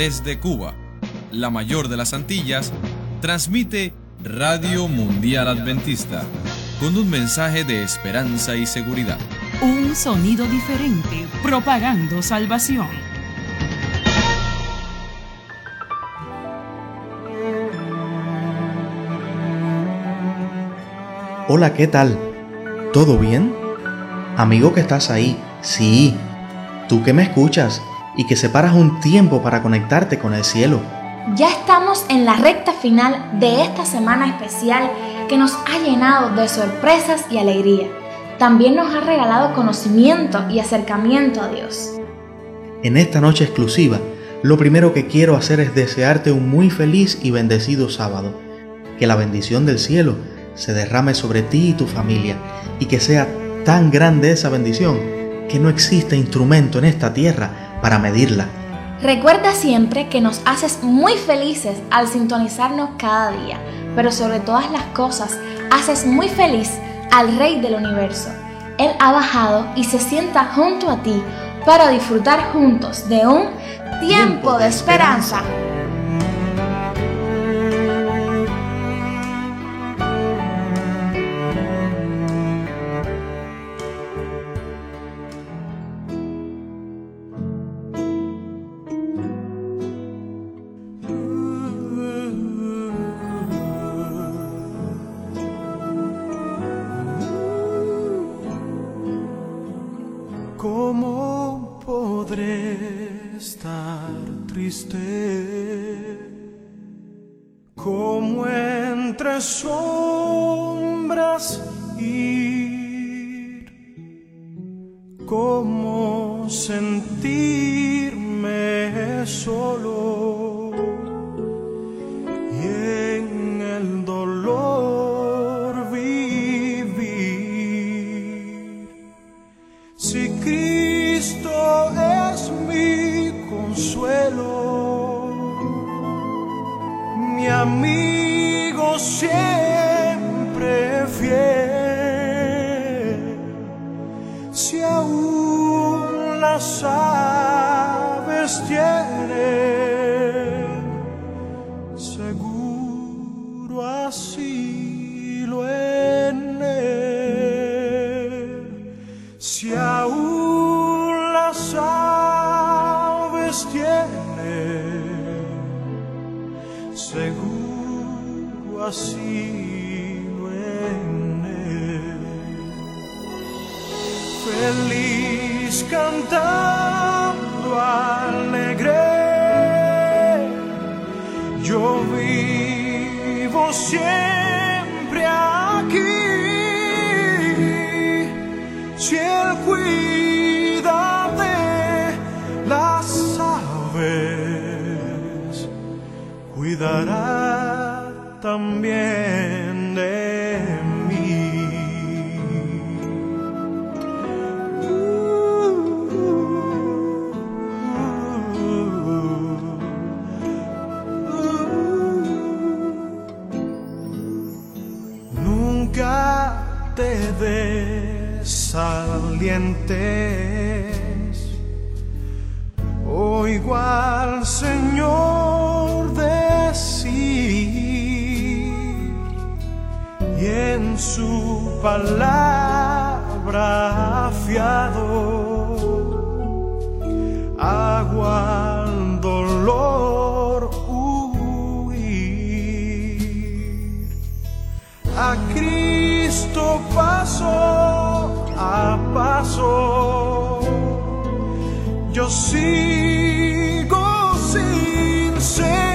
desde Cuba, la mayor de las Antillas, transmite Radio Mundial Adventista con un mensaje de esperanza y seguridad. Un sonido diferente, propagando salvación. Hola, ¿qué tal? ¿Todo bien? Amigo que estás ahí, sí, tú que me escuchas y que separas un tiempo para conectarte con el cielo. Ya estamos en la recta final de esta semana especial que nos ha llenado de sorpresas y alegría. También nos ha regalado conocimiento y acercamiento a Dios. En esta noche exclusiva, lo primero que quiero hacer es desearte un muy feliz y bendecido sábado. Que la bendición del cielo se derrame sobre ti y tu familia y que sea tan grande esa bendición que no existe instrumento en esta tierra para medirla. Recuerda siempre que nos haces muy felices al sintonizarnos cada día, pero sobre todas las cosas, haces muy feliz al Rey del Universo. Él ha bajado y se sienta junto a ti para disfrutar juntos de un tiempo de esperanza. Las aves tienen cuidará también de mí. Nunca te desalientes. Oigo al Señor en su palabra fiado agua al dolor huir. A Cristo paso a paso yo sigo sin cesar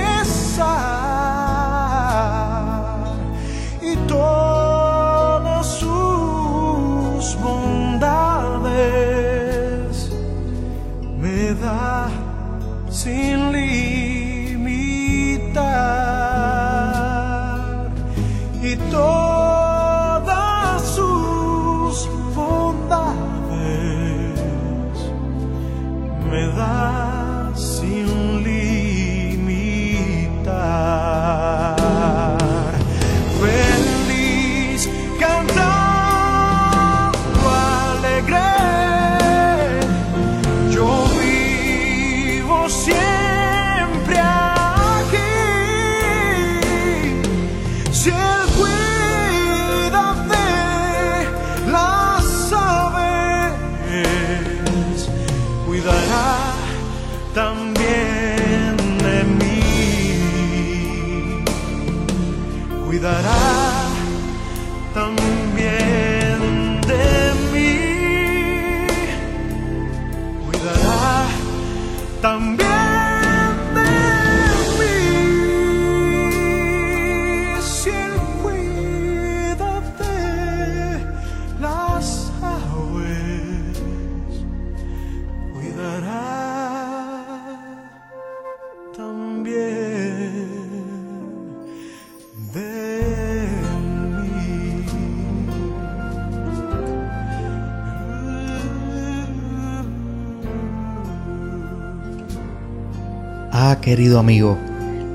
querido amigo,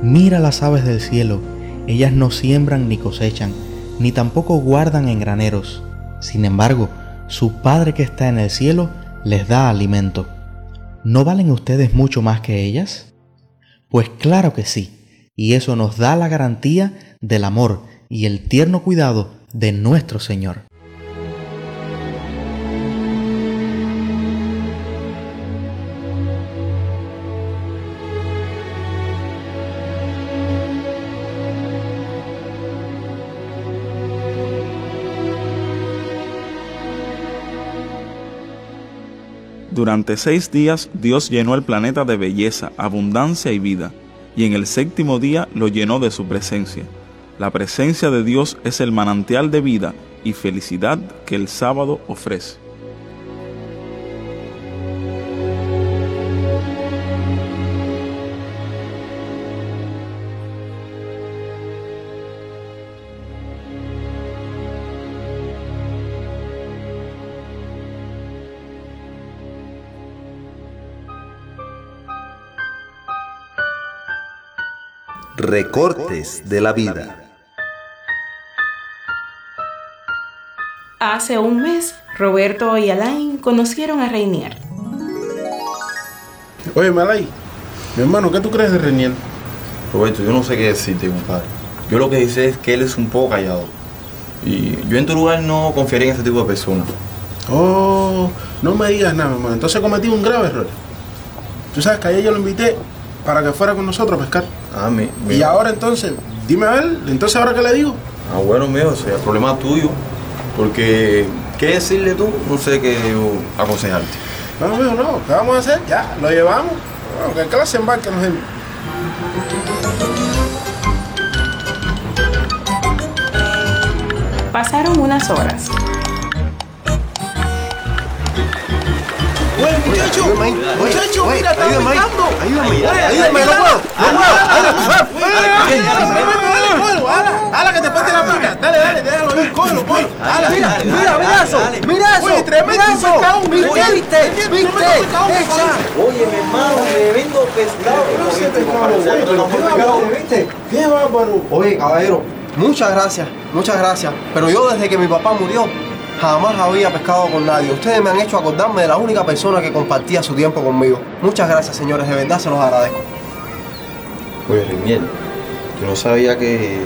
mira las aves del cielo. Ellas no siembran ni cosechan, ni tampoco guardan en graneros. Sin embargo, su Padre que está en el cielo les da alimento. ¿No valen ustedes mucho más que ellas? Pues claro que sí, y eso nos da la garantía del amor y el tierno cuidado de nuestro Señor. Durante seis días Dios llenó el planeta de belleza, abundancia y vida, y en el séptimo día lo llenó de su presencia. La presencia de Dios es el manantial de vida y felicidad que el sábado ofrece. Recortes de la vida. Hace un mes, Roberto y Alain conocieron a Reinier. Oye, Malay, mi hermano, ¿qué tú crees de Reniel? Roberto, yo no sé qué decirte, compadre. Yo lo que sé es que él es un poco callado. Y yo en tu lugar no confiaría en ese tipo de personas. Oh, no me digas nada, mi hermano. Entonces cometí un grave error. Tú sabes que ayer yo lo invité para que fuera con nosotros a pescar. Ah, mi, mi- Y ahora entonces, dime a ver, entonces ahora qué le digo. Ah, bueno, mío, ese es el problema tuyo. Porque, ¿qué decirle tú? No sé qué yo aconsejarte. No, mijo, no, ¿qué vamos a hacer? Ya, lo llevamos. Bueno, que clase embarque nos den. Pasaron unas horas. Oye, muchacho, muchacho, mira, está brincando. ayúdame, ayúdame, no puedo, no puedo, ¡Hala, que te parte la pica! Dale, dale, déjalo ir, cógelo, cógelo. ¡Hala, Mira, mira, mira eso, mira eso, Oye, tremendo Oye, viste, viste, esa. Oye, mi hermano, tremendo pescado. ¿Viste? ¡Qué bárbaro! Oye, caballero, muchas gracias, muchas gracias. Pero yo desde que mi papá murió, jamás había pescado con nadie. Ustedes me han hecho acordarme de la única persona que compartía su tiempo conmigo. Muchas gracias, señores, de verdad se los agradezco. Oye, Riniel, yo no sabía que.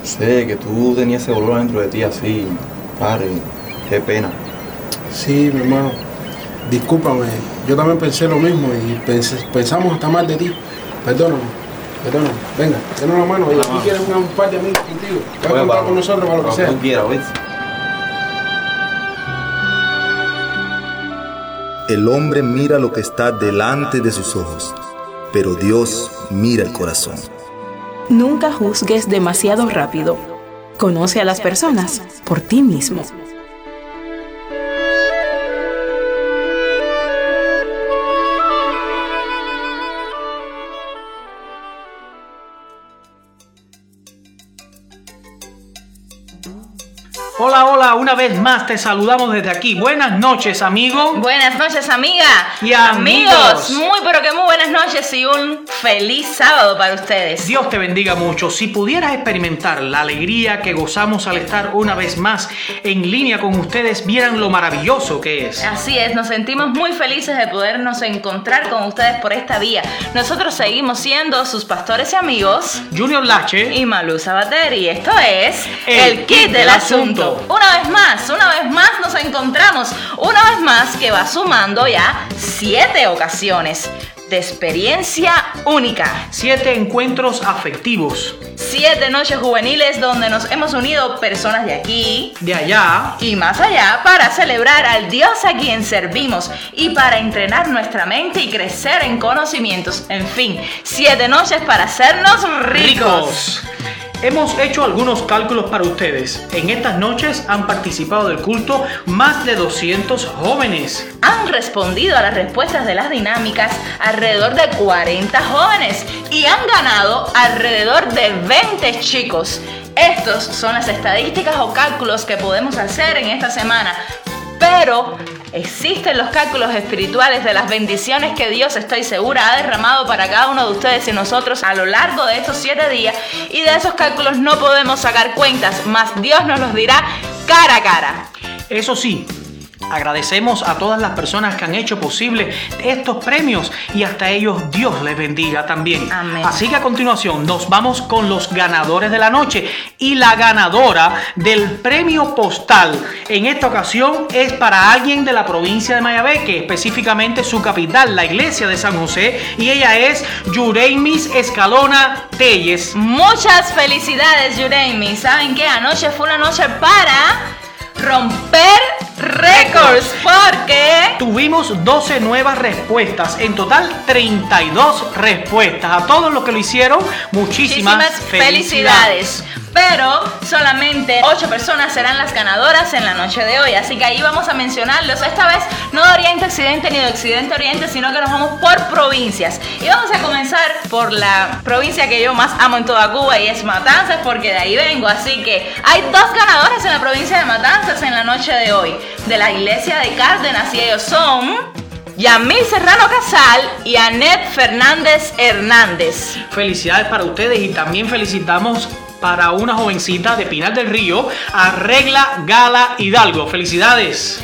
No sé, que tú tenías ese dolor dentro de ti así. Padre, qué pena. Sí, mi hermano. Discúlpame, yo también pensé lo mismo y pensé- pensamos hasta mal de ti. Perdóname, perdóname. Venga, denos la mano y aquí quieren una- un par de amigos contigo. Vas a contar con nosotros para lo que sea. tú quieras, ¿oíste? El hombre mira lo que está delante de sus ojos, pero Dios mira el corazón. Nunca juzgues demasiado rápido. Conoce a las personas por ti mismo. Una vez más te saludamos desde aquí. Buenas noches, amigo. Buenas noches, amiga. Y amigos. amigos. Muy, pero que muy buenas noches y un feliz sábado para ustedes. Dios te bendiga mucho. Si pudieras experimentar la alegría que gozamos al estar una vez más en línea con ustedes, vieran lo maravilloso que es. Así es, nos sentimos muy felices de podernos encontrar con ustedes por esta vía. Nosotros seguimos siendo sus pastores y amigos Junior Lache y Malu Sabater y esto es El Kit del Asunto. Eso. Una vez más, una vez más nos encontramos. Una vez más que va sumando ya siete ocasiones de experiencia única. Siete encuentros afectivos. Siete noches juveniles donde nos hemos unido personas de aquí, de allá y más allá para celebrar al Dios a quien servimos y para entrenar nuestra mente y crecer en conocimientos. En fin, siete noches para hacernos ricos. ricos. Hemos hecho algunos cálculos para ustedes. En estas noches han participado del culto más de 200 jóvenes. Han respondido a las respuestas de las dinámicas alrededor de 40 jóvenes y han ganado alrededor de 20 chicos. Estos son las estadísticas o cálculos que podemos hacer en esta semana. Pero existen los cálculos espirituales de las bendiciones que Dios, estoy segura, ha derramado para cada uno de ustedes y nosotros a lo largo de estos siete días. Y de esos cálculos no podemos sacar cuentas, más Dios nos los dirá cara a cara. Eso sí, Agradecemos a todas las personas que han hecho posible estos premios y hasta ellos Dios les bendiga también. Amén. Así que a continuación nos vamos con los ganadores de la noche y la ganadora del premio postal en esta ocasión es para alguien de la provincia de Mayabeque, específicamente su capital, la iglesia de San José y ella es Yureimis Escalona Telles. Muchas felicidades Yureimi. ¿Saben qué? Anoche fue una noche para romper récords porque tuvimos 12 nuevas respuestas, en total 32 respuestas. A todos los que lo hicieron, muchísimas, muchísimas felicidades. Pero solamente 8 personas serán las ganadoras en la noche de hoy. Así que ahí vamos a mencionarlos. Esta vez no de Oriente Occidente ni de Occidente Oriente, sino que nos vamos por provincias. Y vamos a comenzar por la provincia que yo más amo en toda Cuba y es Matanzas, porque de ahí vengo. Así que hay dos ganadoras en la provincia de Matanzas en la noche de hoy. De la iglesia de Cárdenas y ellos son... Yamil Serrano Casal y Anet Fernández Hernández. Felicidades para ustedes y también felicitamos para una jovencita de Pinal del Río, Arregla Gala Hidalgo. Felicidades.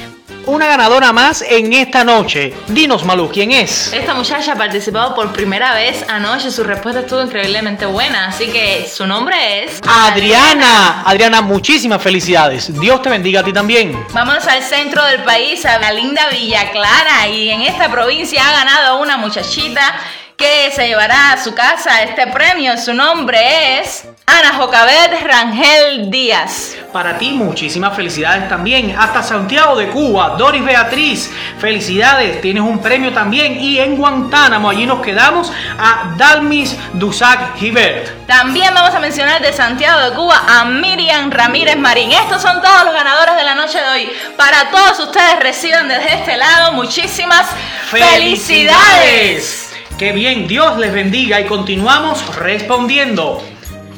Una ganadora más en esta noche. Dinos, Malú, ¿quién es? Esta muchacha ha participado por primera vez anoche. Su respuesta estuvo increíblemente buena. Así que su nombre es. Adriana. Adriana, muchísimas felicidades. Dios te bendiga a ti también. Vámonos al centro del país, a la linda Villa Clara. Y en esta provincia ha ganado una muchachita que se llevará a su casa este premio. Su nombre es Ana Jocabet Rangel Díaz. Para ti, muchísimas felicidades también. Hasta Santiago de Cuba, Doris Beatriz, felicidades. Tienes un premio también. Y en Guantánamo, allí nos quedamos a Dalmis Dusac Gibert. También vamos a mencionar de Santiago de Cuba a Miriam Ramírez Marín. Estos son todos los ganadores de la noche de hoy. Para todos ustedes reciban desde este lado muchísimas felicidades. Qué bien, Dios les bendiga y continuamos respondiendo.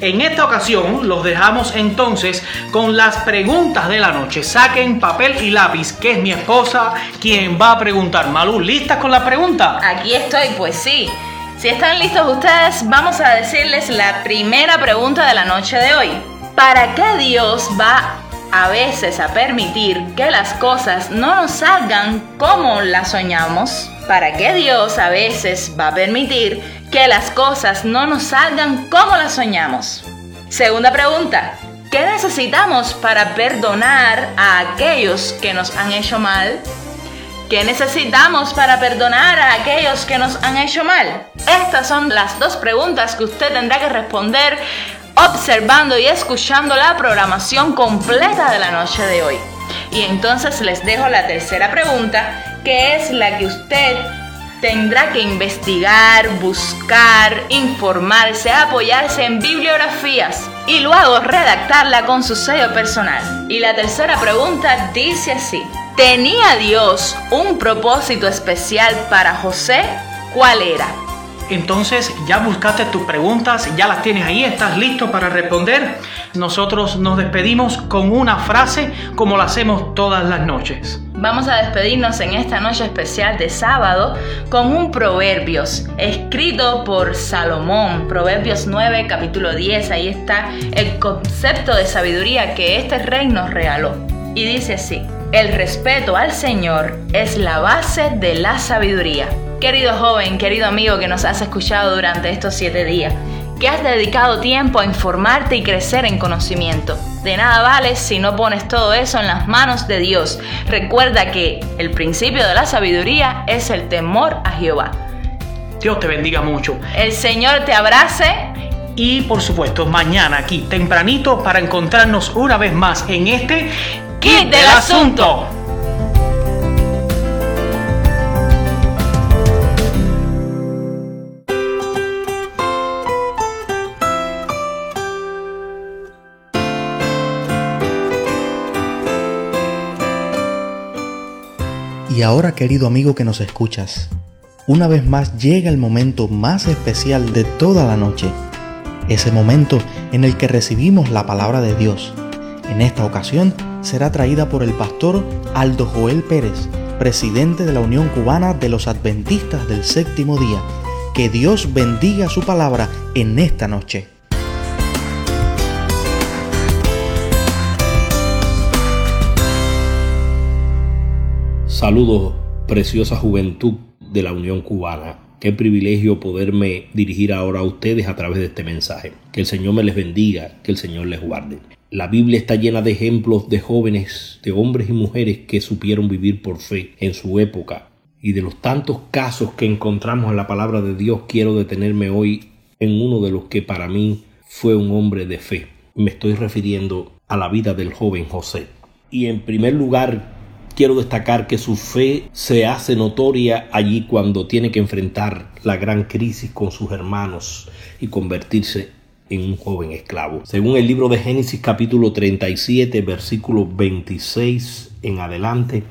En esta ocasión los dejamos entonces con las preguntas de la noche. Saquen papel y lápiz, que es mi esposa quien va a preguntar. Malú, ¿listas con la pregunta? Aquí estoy, pues sí. Si están listos ustedes, vamos a decirles la primera pregunta de la noche de hoy. ¿Para qué Dios va a veces a permitir que las cosas no nos salgan como las soñamos? ¿Para qué Dios a veces va a permitir que las cosas no nos salgan como las soñamos? Segunda pregunta. ¿Qué necesitamos para perdonar a aquellos que nos han hecho mal? ¿Qué necesitamos para perdonar a aquellos que nos han hecho mal? Estas son las dos preguntas que usted tendrá que responder observando y escuchando la programación completa de la noche de hoy. Y entonces les dejo la tercera pregunta, que es la que usted tendrá que investigar, buscar, informarse, apoyarse en bibliografías y luego redactarla con su sello personal. Y la tercera pregunta dice así, ¿tenía Dios un propósito especial para José? ¿Cuál era? Entonces ya buscaste tus preguntas, ya las tienes ahí, estás listo para responder. Nosotros nos despedimos con una frase como lo hacemos todas las noches. Vamos a despedirnos en esta noche especial de sábado con un Proverbios escrito por Salomón, Proverbios 9, capítulo 10. Ahí está el concepto de sabiduría que este rey nos regaló. Y dice así, el respeto al Señor es la base de la sabiduría. Querido joven, querido amigo que nos has escuchado durante estos siete días, que has dedicado tiempo a informarte y crecer en conocimiento. De nada vale si no pones todo eso en las manos de Dios. Recuerda que el principio de la sabiduría es el temor a Jehová. Dios te bendiga mucho. El Señor te abrace. Y por supuesto, mañana aquí, tempranito, para encontrarnos una vez más en este Kit del Asunto. Ahora, querido amigo que nos escuchas, una vez más llega el momento más especial de toda la noche, ese momento en el que recibimos la palabra de Dios. En esta ocasión será traída por el pastor Aldo Joel Pérez, presidente de la Unión Cubana de los Adventistas del Séptimo Día. Que Dios bendiga su palabra en esta noche. Saludos, preciosa juventud de la Unión Cubana. Qué privilegio poderme dirigir ahora a ustedes a través de este mensaje. Que el Señor me les bendiga, que el Señor les guarde. La Biblia está llena de ejemplos de jóvenes, de hombres y mujeres que supieron vivir por fe en su época. Y de los tantos casos que encontramos en la palabra de Dios, quiero detenerme hoy en uno de los que para mí fue un hombre de fe. Me estoy refiriendo a la vida del joven José. Y en primer lugar, quiero destacar que su fe se hace notoria allí cuando tiene que enfrentar la gran crisis con sus hermanos y convertirse en un joven esclavo. Según el libro de Génesis capítulo 37 versículo 26 en adelante,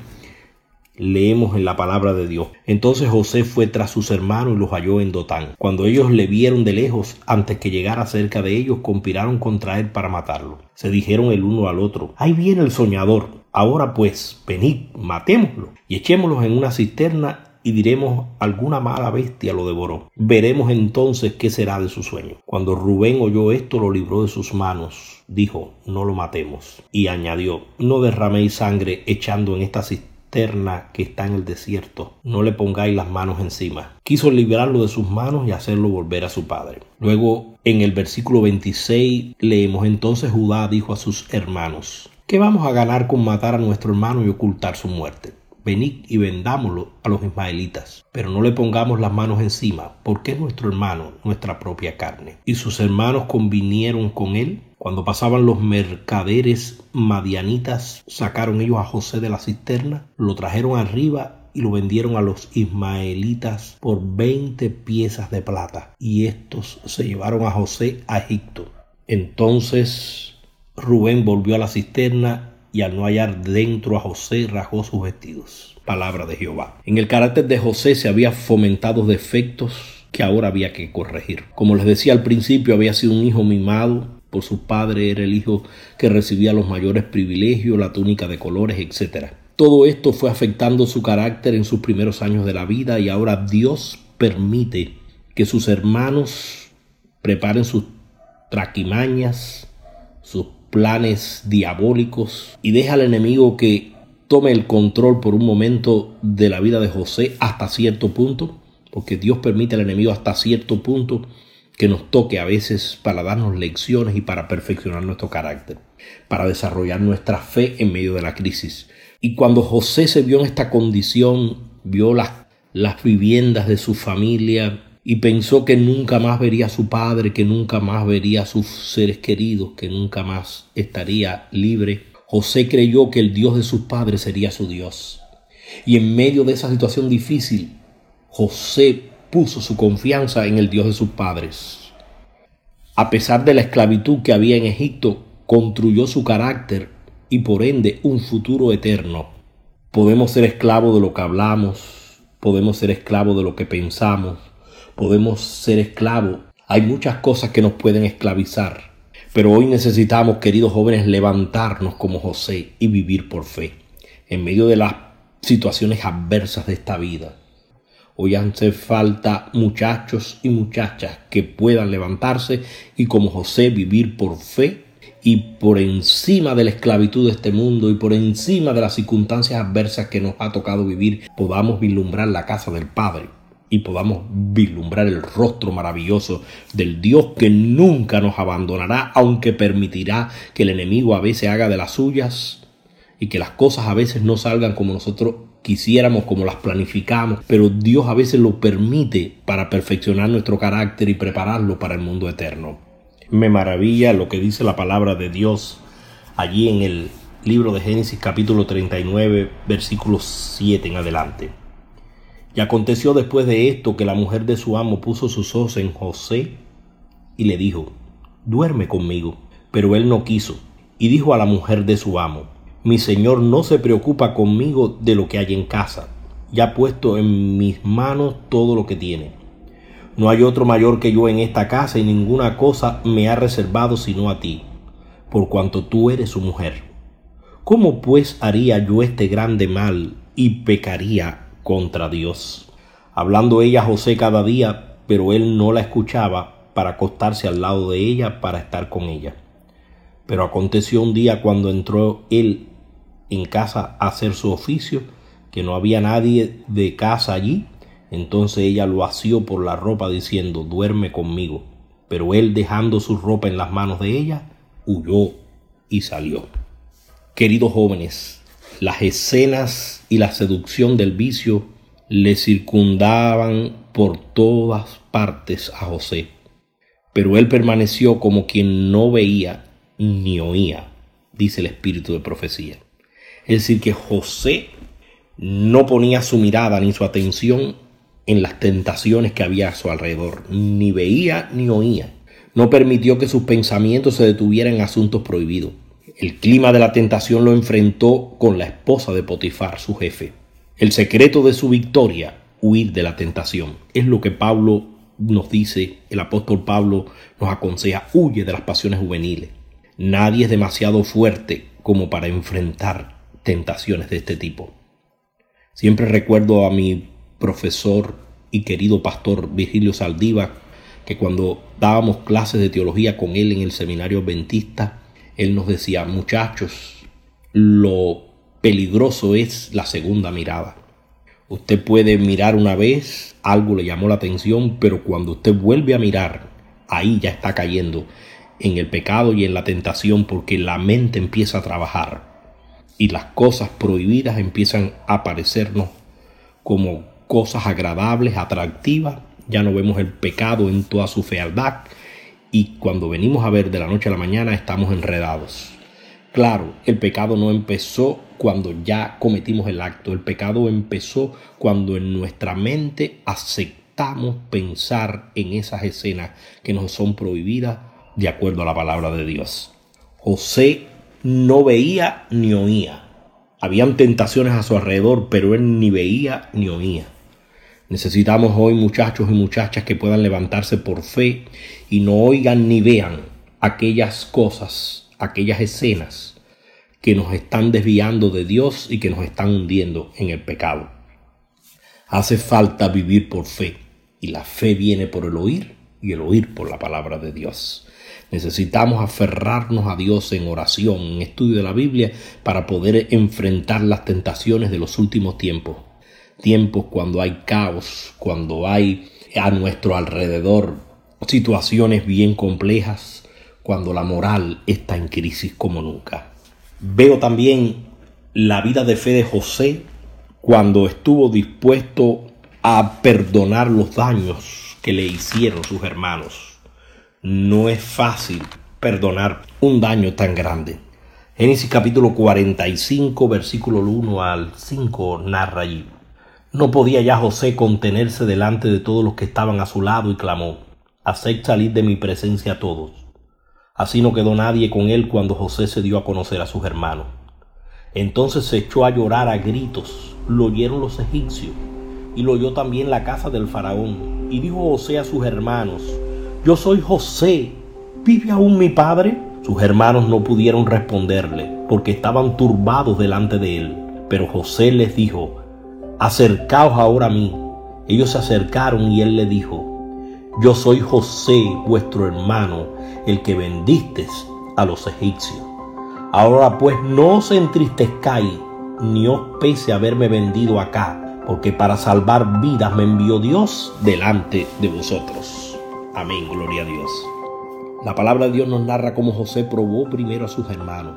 leemos en la palabra de Dios. Entonces José fue tras sus hermanos y los halló en Dotán. Cuando ellos le vieron de lejos, antes que llegara cerca de ellos, conspiraron contra él para matarlo. Se dijeron el uno al otro, ahí viene el soñador. Ahora pues, venid, matémoslo y echémoslo en una cisterna y diremos alguna mala bestia lo devoró. Veremos entonces qué será de su sueño. Cuando Rubén oyó esto, lo libró de sus manos. Dijo, no lo matemos. Y añadió, no derraméis sangre echando en esta cisterna que está en el desierto. No le pongáis las manos encima. Quiso librarlo de sus manos y hacerlo volver a su padre. Luego, en el versículo 26, leemos entonces Judá dijo a sus hermanos, ¿Qué vamos a ganar con matar a nuestro hermano y ocultar su muerte? Venid y vendámoslo a los ismaelitas, pero no le pongamos las manos encima, porque es nuestro hermano, nuestra propia carne. Y sus hermanos convinieron con él. Cuando pasaban los mercaderes madianitas, sacaron ellos a José de la cisterna, lo trajeron arriba y lo vendieron a los ismaelitas por 20 piezas de plata. Y estos se llevaron a José a Egipto. Entonces Rubén volvió a la cisterna y al no hallar dentro a José rasgó sus vestidos. Palabra de Jehová. En el carácter de José se había fomentado defectos que ahora había que corregir. Como les decía al principio, había sido un hijo mimado por su padre, era el hijo que recibía los mayores privilegios, la túnica de colores, etc. Todo esto fue afectando su carácter en sus primeros años de la vida y ahora Dios permite que sus hermanos preparen sus traquimañas, sus planes diabólicos y deja al enemigo que tome el control por un momento de la vida de José hasta cierto punto, porque Dios permite al enemigo hasta cierto punto que nos toque a veces para darnos lecciones y para perfeccionar nuestro carácter, para desarrollar nuestra fe en medio de la crisis. Y cuando José se vio en esta condición, vio las, las viviendas de su familia, y pensó que nunca más vería a su padre, que nunca más vería a sus seres queridos, que nunca más estaría libre. José creyó que el Dios de sus padres sería su Dios. Y en medio de esa situación difícil, José puso su confianza en el Dios de sus padres. A pesar de la esclavitud que había en Egipto, construyó su carácter y por ende un futuro eterno. Podemos ser esclavos de lo que hablamos, podemos ser esclavos de lo que pensamos, podemos ser esclavos. Hay muchas cosas que nos pueden esclavizar. Pero hoy necesitamos, queridos jóvenes, levantarnos como José y vivir por fe. En medio de las situaciones adversas de esta vida. Hoy hace falta muchachos y muchachas que puedan levantarse y como José vivir por fe y por encima de la esclavitud de este mundo y por encima de las circunstancias adversas que nos ha tocado vivir, podamos vislumbrar la casa del Padre y podamos vislumbrar el rostro maravilloso del Dios que nunca nos abandonará, aunque permitirá que el enemigo a veces haga de las suyas y que las cosas a veces no salgan como nosotros quisiéramos, como las planificamos, pero Dios a veces lo permite para perfeccionar nuestro carácter y prepararlo para el mundo eterno. Me maravilla lo que dice la palabra de Dios allí en el libro de Génesis capítulo 39 versículo 7 en adelante. Y aconteció después de esto que la mujer de su amo puso sus ojos en José y le dijo, duerme conmigo. Pero él no quiso. Y dijo a la mujer de su amo, mi señor no se preocupa conmigo de lo que hay en casa. Ya ha puesto en mis manos todo lo que tiene. No hay otro mayor que yo en esta casa y ninguna cosa me ha reservado sino a ti, por cuanto tú eres su mujer. ¿Cómo pues haría yo este grande mal y pecaría contra Dios. Hablando ella a José cada día, pero él no la escuchaba para acostarse al lado de ella para estar con ella. Pero aconteció un día cuando entró él en casa a hacer su oficio, que no había nadie de casa allí, entonces ella lo asió por la ropa diciendo, duerme conmigo. Pero él dejando su ropa en las manos de ella, huyó y salió. Queridos jóvenes, las escenas y la seducción del vicio le circundaban por todas partes a José, pero él permaneció como quien no veía ni oía, dice el espíritu de profecía. Es decir, que José no ponía su mirada ni su atención en las tentaciones que había a su alrededor, ni veía ni oía. No permitió que sus pensamientos se detuvieran en asuntos prohibidos el clima de la tentación lo enfrentó con la esposa de Potifar, su jefe. El secreto de su victoria, huir de la tentación. Es lo que Pablo nos dice, el apóstol Pablo nos aconseja, huye de las pasiones juveniles. Nadie es demasiado fuerte como para enfrentar tentaciones de este tipo. Siempre recuerdo a mi profesor y querido pastor Virgilio Saldívar, que cuando dábamos clases de teología con él en el seminario adventista, él nos decía, muchachos, lo peligroso es la segunda mirada. Usted puede mirar una vez, algo le llamó la atención, pero cuando usted vuelve a mirar, ahí ya está cayendo en el pecado y en la tentación porque la mente empieza a trabajar y las cosas prohibidas empiezan a aparecernos como cosas agradables, atractivas. Ya no vemos el pecado en toda su fealdad, y cuando venimos a ver de la noche a la mañana estamos enredados. Claro, el pecado no empezó cuando ya cometimos el acto, el pecado empezó cuando en nuestra mente aceptamos pensar en esas escenas que nos son prohibidas de acuerdo a la palabra de Dios. José no veía ni oía. Habían tentaciones a su alrededor, pero él ni veía ni oía. Necesitamos hoy muchachos y muchachas que puedan levantarse por fe y no oigan ni vean aquellas cosas, aquellas escenas que nos están desviando de Dios y que nos están hundiendo en el pecado. Hace falta vivir por fe y la fe viene por el oír y el oír por la palabra de Dios. Necesitamos aferrarnos a Dios en oración, en estudio de la Biblia, para poder enfrentar las tentaciones de los últimos tiempos tiempos cuando hay caos, cuando hay a nuestro alrededor situaciones bien complejas, cuando la moral está en crisis como nunca. Veo también la vida de fe de José cuando estuvo dispuesto a perdonar los daños que le hicieron sus hermanos. No es fácil perdonar un daño tan grande. Génesis capítulo 45, versículo 1 al 5 narra allí. No podía ya José contenerse delante de todos los que estaban a su lado y clamó, Haced salir de mi presencia a todos. Así no quedó nadie con él cuando José se dio a conocer a sus hermanos. Entonces se echó a llorar a gritos, lo oyeron los egipcios, y lo oyó también la casa del faraón. Y dijo José a sus hermanos, Yo soy José, ¿vive aún mi padre? Sus hermanos no pudieron responderle, porque estaban turbados delante de él. Pero José les dijo, acercaos ahora a mí. Ellos se acercaron y él le dijo, yo soy José, vuestro hermano, el que vendiste a los egipcios. Ahora pues no os entristezcáis, ni os pese haberme vendido acá, porque para salvar vidas me envió Dios delante de vosotros. Amén, gloria a Dios. La palabra de Dios nos narra cómo José probó primero a sus hermanos.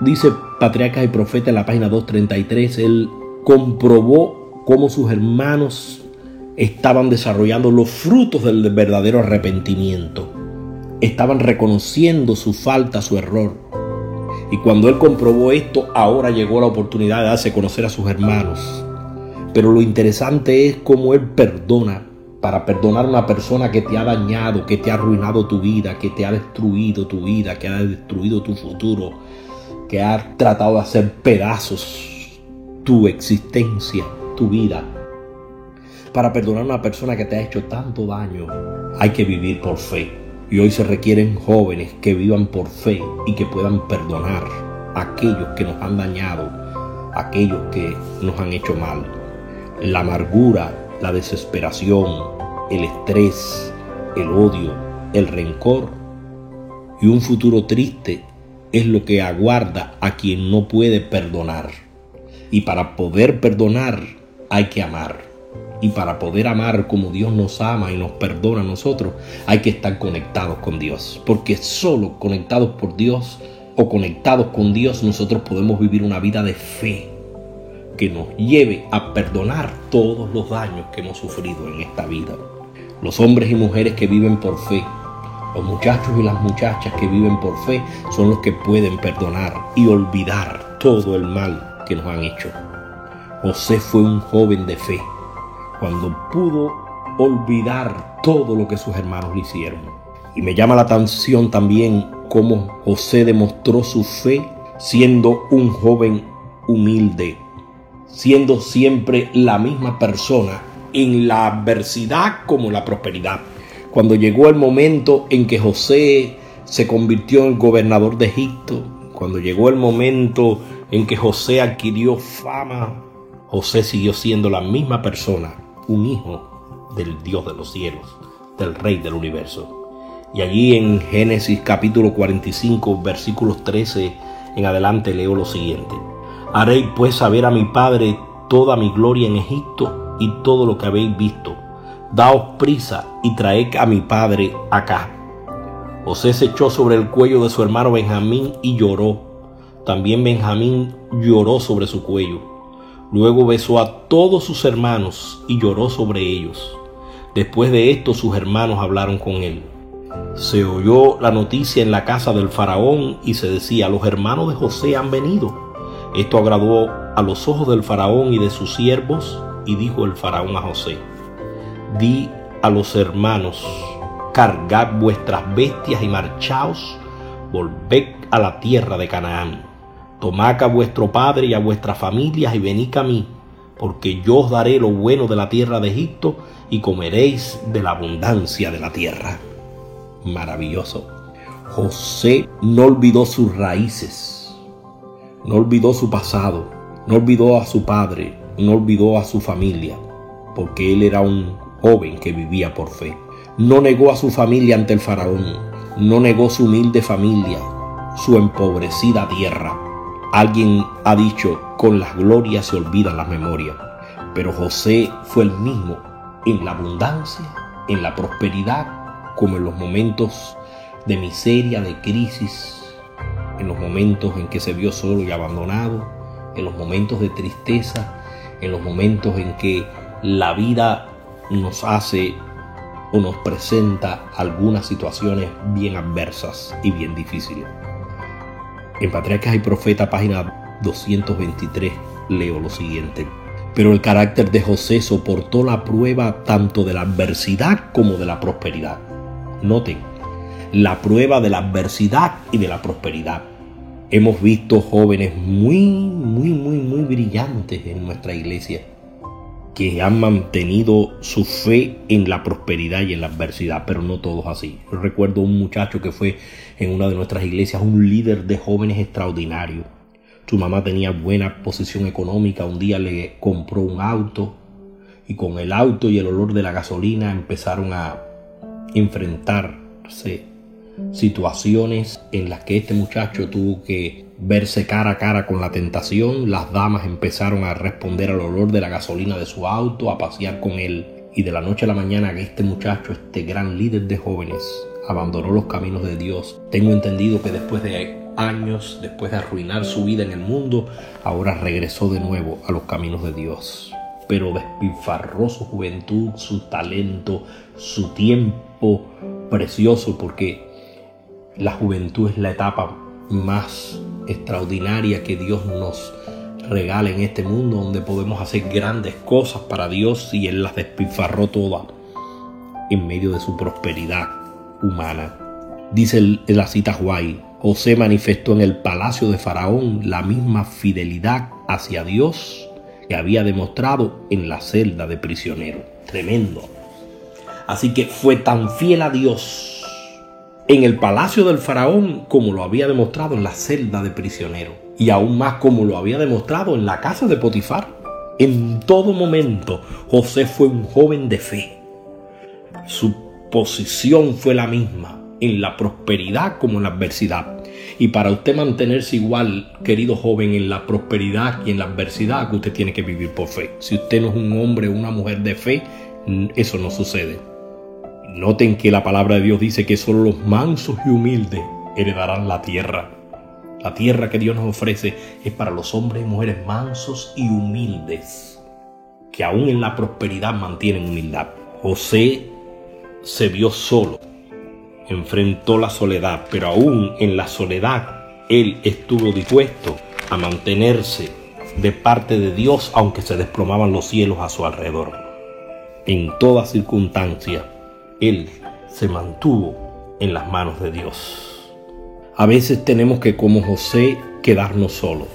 Dice Patriarcas y Profeta en la página 233, él comprobó cómo sus hermanos estaban desarrollando los frutos del verdadero arrepentimiento. Estaban reconociendo su falta, su error. Y cuando él comprobó esto, ahora llegó la oportunidad de darse conocer a sus hermanos. Pero lo interesante es cómo él perdona para perdonar a una persona que te ha dañado, que te ha arruinado tu vida, que te ha destruido tu vida, que ha destruido tu futuro, que ha tratado de hacer pedazos tu existencia, tu vida. Para perdonar a una persona que te ha hecho tanto daño, hay que vivir por fe. Y hoy se requieren jóvenes que vivan por fe y que puedan perdonar a aquellos que nos han dañado, a aquellos que nos han hecho mal. La amargura, la desesperación, el estrés, el odio, el rencor y un futuro triste es lo que aguarda a quien no puede perdonar. Y para poder perdonar hay que amar. Y para poder amar como Dios nos ama y nos perdona a nosotros, hay que estar conectados con Dios. Porque solo conectados por Dios o conectados con Dios nosotros podemos vivir una vida de fe que nos lleve a perdonar todos los daños que hemos sufrido en esta vida los hombres y mujeres que viven por fe, los muchachos y las muchachas que viven por fe son los que pueden perdonar y olvidar todo el mal que nos han hecho. José fue un joven de fe cuando pudo olvidar todo lo que sus hermanos le hicieron. Y me llama la atención también cómo José demostró su fe siendo un joven humilde, siendo siempre la misma persona en la adversidad como en la prosperidad. Cuando llegó el momento en que José se convirtió en gobernador de Egipto, cuando llegó el momento en que José adquirió fama, José siguió siendo la misma persona, un hijo del Dios de los cielos, del Rey del universo. Y allí en Génesis capítulo 45, versículos 13 en adelante leo lo siguiente. Haré pues saber a mi padre toda mi gloria en Egipto y todo lo que habéis visto. Daos prisa y traed a mi padre acá. José se echó sobre el cuello de su hermano Benjamín y lloró. También Benjamín lloró sobre su cuello. Luego besó a todos sus hermanos y lloró sobre ellos. Después de esto sus hermanos hablaron con él. Se oyó la noticia en la casa del faraón y se decía, los hermanos de José han venido. Esto agradó a los ojos del faraón y de sus siervos y dijo el faraón a José, di a los hermanos, cargad vuestras bestias y marchaos, volved a la tierra de Canaán. Tomad a vuestro padre y a vuestras familias y venid a mí, porque yo os daré lo bueno de la tierra de Egipto y comeréis de la abundancia de la tierra. Maravilloso. José no olvidó sus raíces, no olvidó su pasado, no olvidó a su padre, no olvidó a su familia, porque él era un joven que vivía por fe. No negó a su familia ante el faraón, no negó su humilde familia, su empobrecida tierra. Alguien ha dicho, con las glorias se olvidan las memorias, pero José fue el mismo en la abundancia, en la prosperidad, como en los momentos de miseria, de crisis, en los momentos en que se vio solo y abandonado, en los momentos de tristeza, en los momentos en que la vida nos hace o nos presenta algunas situaciones bien adversas y bien difíciles. En Patriarcas y Profeta, página 223, leo lo siguiente. Pero el carácter de José soportó la prueba tanto de la adversidad como de la prosperidad. Noten, la prueba de la adversidad y de la prosperidad. Hemos visto jóvenes muy, muy, muy, muy brillantes en nuestra iglesia que han mantenido su fe en la prosperidad y en la adversidad, pero no todos así. Yo recuerdo un muchacho que fue en una de nuestras iglesias un líder de jóvenes extraordinario. Su mamá tenía buena posición económica, un día le compró un auto y con el auto y el olor de la gasolina empezaron a enfrentarse situaciones en las que este muchacho tuvo que verse cara a cara con la tentación, las damas empezaron a responder al olor de la gasolina de su auto, a pasear con él. Y de la noche a la mañana este muchacho, este gran líder de jóvenes, abandonó los caminos de Dios. Tengo entendido que después de años, después de arruinar su vida en el mundo, ahora regresó de nuevo a los caminos de Dios. Pero despilfarró su juventud, su talento, su tiempo precioso, porque la juventud es la etapa más extraordinaria que Dios nos regala en este mundo, donde podemos hacer grandes cosas para Dios y Él las despilfarró todas en medio de su prosperidad humana. Dice la cita Guay, José manifestó en el palacio de Faraón la misma fidelidad hacia Dios que había demostrado en la celda de prisionero. Tremendo. Así que fue tan fiel a Dios en el palacio del faraón como lo había demostrado en la celda de prisionero y aún más como lo había demostrado en la casa de Potifar. En todo momento José fue un joven de fe. Su posición fue la misma en la prosperidad como en la adversidad. Y para usted mantenerse igual, querido joven, en la prosperidad y en la adversidad, usted tiene que vivir por fe. Si usted no es un hombre o una mujer de fe, eso no sucede. Noten que la palabra de Dios dice que solo los mansos y humildes heredarán la tierra. La tierra que Dios nos ofrece es para los hombres y mujeres mansos y humildes, que aún en la prosperidad mantienen humildad. José se vio solo, enfrentó la soledad, pero aún en la soledad él estuvo dispuesto a mantenerse de parte de Dios aunque se desplomaban los cielos a su alrededor. En toda circunstancia, él se mantuvo en las manos de Dios. A veces tenemos que, como José, quedarnos solos.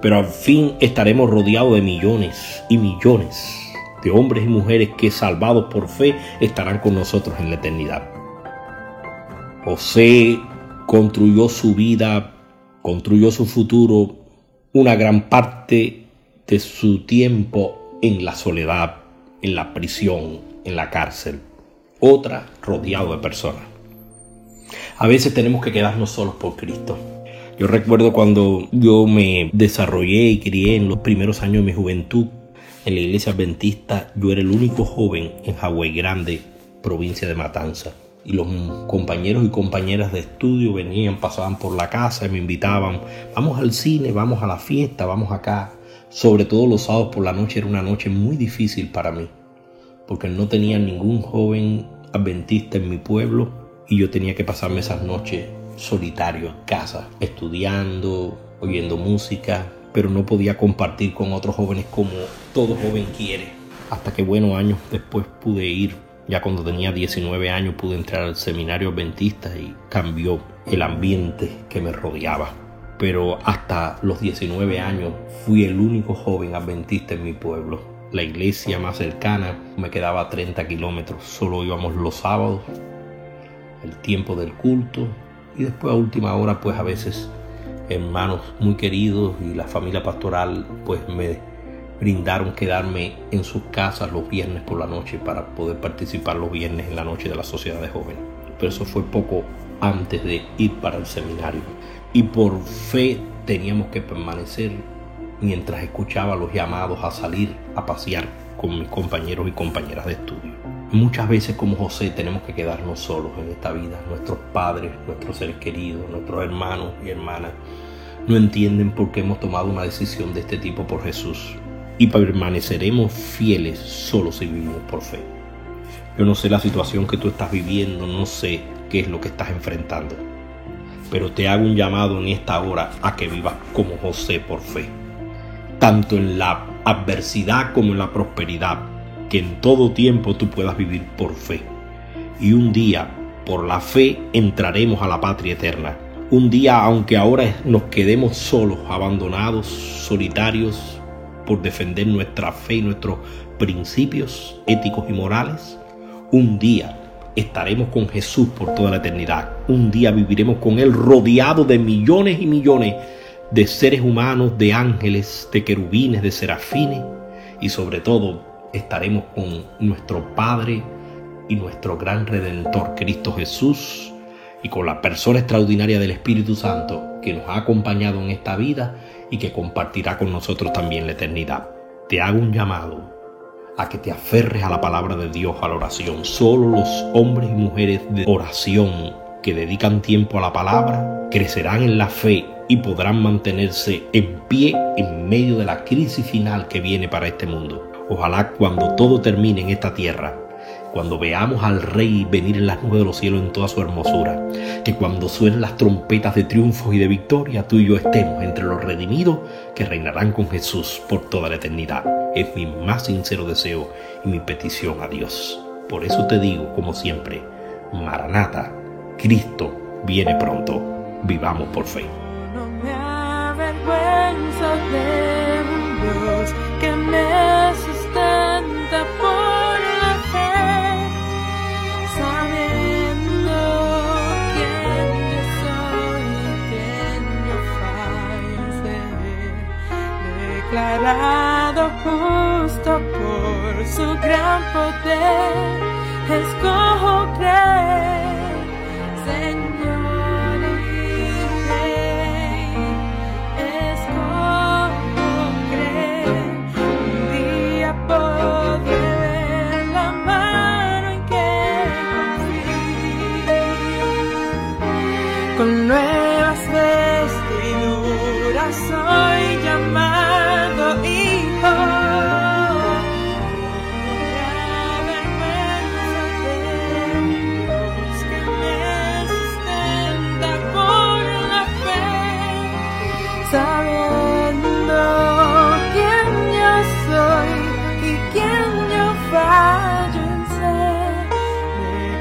Pero al fin estaremos rodeados de millones y millones de hombres y mujeres que, salvados por fe, estarán con nosotros en la eternidad. José construyó su vida, construyó su futuro, una gran parte de su tiempo en la soledad, en la prisión, en la cárcel, otra rodeado de personas. A veces tenemos que quedarnos solos por Cristo. Yo recuerdo cuando yo me desarrollé y crié en los primeros años de mi juventud en la iglesia adventista, yo era el único joven en Hawái Grande, provincia de Matanza. Y los compañeros y compañeras de estudio venían, pasaban por la casa y me invitaban, vamos al cine, vamos a la fiesta, vamos acá. Sobre todo los sábados por la noche era una noche muy difícil para mí porque no tenía ningún joven adventista en mi pueblo y yo tenía que pasarme esas noches solitario en casa, estudiando, oyendo música, pero no podía compartir con otros jóvenes como todo joven quiere. Hasta que buenos años después pude ir, ya cuando tenía 19 años pude entrar al seminario adventista y cambió el ambiente que me rodeaba. Pero hasta los 19 años fui el único joven adventista en mi pueblo la iglesia más cercana me quedaba a 30 kilómetros. Solo íbamos los sábados, el tiempo del culto y después a última hora pues a veces hermanos muy queridos y la familia pastoral pues me brindaron quedarme en sus casas los viernes por la noche para poder participar los viernes en la noche de la sociedad de jóvenes. Pero eso fue poco antes de ir para el seminario. Y por fe teníamos que permanecer mientras escuchaba los llamados a salir a pasear con mis compañeros y compañeras de estudio. Muchas veces como José tenemos que quedarnos solos en esta vida. Nuestros padres, nuestros seres queridos, nuestros hermanos y hermanas no entienden por qué hemos tomado una decisión de este tipo por Jesús. Y permaneceremos fieles solo si vivimos por fe. Yo no sé la situación que tú estás viviendo, no sé qué es lo que estás enfrentando. Pero te hago un llamado en esta hora a que vivas como José por fe tanto en la adversidad como en la prosperidad, que en todo tiempo tú puedas vivir por fe. Y un día, por la fe, entraremos a la patria eterna. Un día, aunque ahora nos quedemos solos, abandonados, solitarios, por defender nuestra fe y nuestros principios éticos y morales, un día estaremos con Jesús por toda la eternidad. Un día viviremos con Él rodeado de millones y millones seres humanos, de ángeles, de querubines, de serafines y sobre todo estaremos con nuestro Padre y nuestro gran Redentor Cristo Jesús y con la persona extraordinaria del Espíritu Santo que nos ha acompañado en esta vida y que compartirá con nosotros también la eternidad. Te hago un llamado a que te aferres a la palabra de Dios, a la oración. Solo los hombres y mujeres de oración que dedican tiempo a la palabra crecerán en la fe y podrán mantenerse en pie en medio de la crisis final que viene para este mundo. Ojalá cuando todo termine en esta tierra, cuando veamos al Rey venir en las nubes de los cielos en toda su hermosura, que cuando suenen las trompetas de triunfo y de victoria, tú y yo estemos entre los redimidos que reinarán con Jesús por toda la eternidad. Es mi más sincero deseo y mi petición a Dios. Por eso te digo, como siempre, Maranata, Cristo viene pronto. Vivamos por fe. Declarado justo por su gran poder, escojo creer, Señor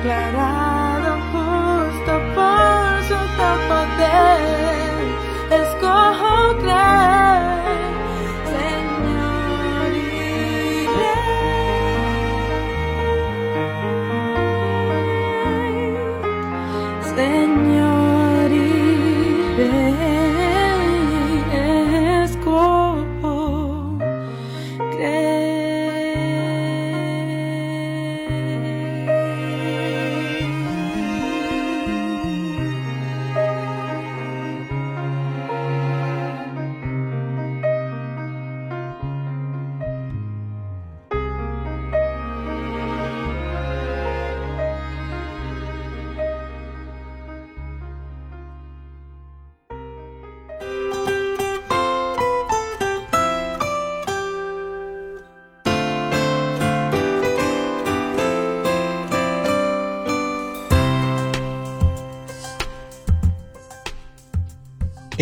declarado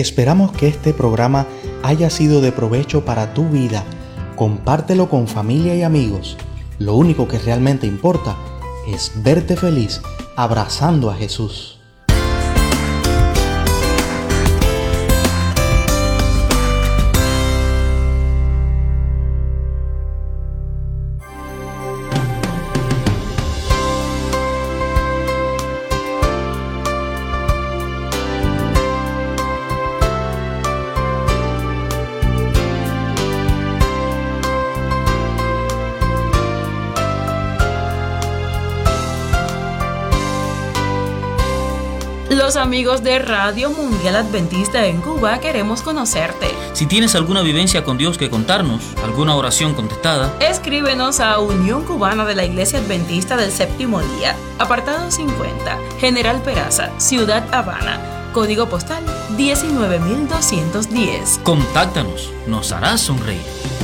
Esperamos que este programa haya sido de provecho para tu vida. Compártelo con familia y amigos. Lo único que realmente importa es verte feliz abrazando a Jesús. Amigos de Radio Mundial Adventista en Cuba queremos conocerte. Si tienes alguna vivencia con Dios que contarnos, alguna oración contestada, Escríbenos a Unión Cubana de la Iglesia Adventista del Séptimo Día, apartado 50, General Peraza, Ciudad Habana, código postal 19210. contáctanos, nos harás sonreír.